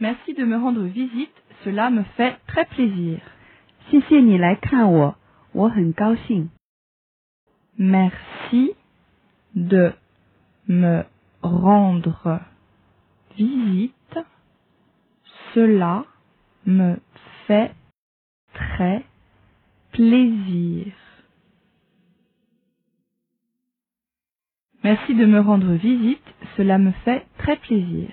Merci de me rendre visite, cela me fait très plaisir. Merci de me rendre visite, cela me fait très plaisir. Merci de me rendre visite, cela me fait très plaisir.